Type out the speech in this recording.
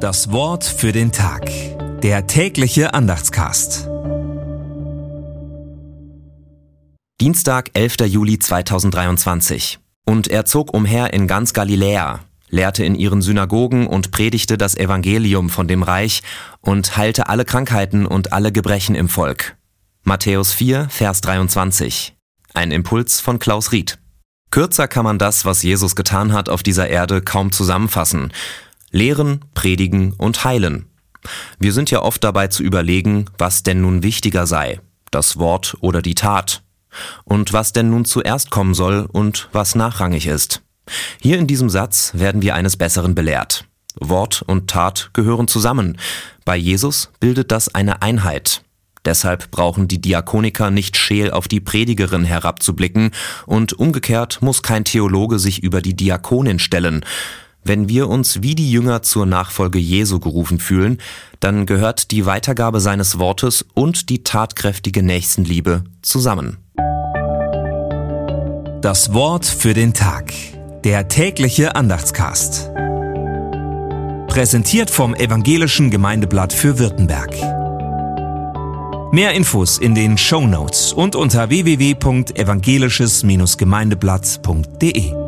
Das Wort für den Tag. Der tägliche Andachtscast. Dienstag, 11. Juli 2023. Und er zog umher in ganz Galiläa, lehrte in ihren Synagogen und predigte das Evangelium von dem Reich und heilte alle Krankheiten und alle Gebrechen im Volk. Matthäus 4, Vers 23. Ein Impuls von Klaus Ried. Kürzer kann man das, was Jesus getan hat auf dieser Erde, kaum zusammenfassen. Lehren, predigen und heilen. Wir sind ja oft dabei zu überlegen, was denn nun wichtiger sei, das Wort oder die Tat. Und was denn nun zuerst kommen soll und was nachrangig ist. Hier in diesem Satz werden wir eines Besseren belehrt. Wort und Tat gehören zusammen. Bei Jesus bildet das eine Einheit. Deshalb brauchen die Diakoniker nicht scheel auf die Predigerin herabzublicken und umgekehrt muss kein Theologe sich über die Diakonin stellen. Wenn wir uns wie die Jünger zur Nachfolge Jesu gerufen fühlen, dann gehört die Weitergabe seines Wortes und die tatkräftige Nächstenliebe zusammen. Das Wort für den Tag. Der tägliche Andachtscast. Präsentiert vom Evangelischen Gemeindeblatt für Württemberg. Mehr Infos in den Show Notes und unter www.evangelisches-gemeindeblatt.de.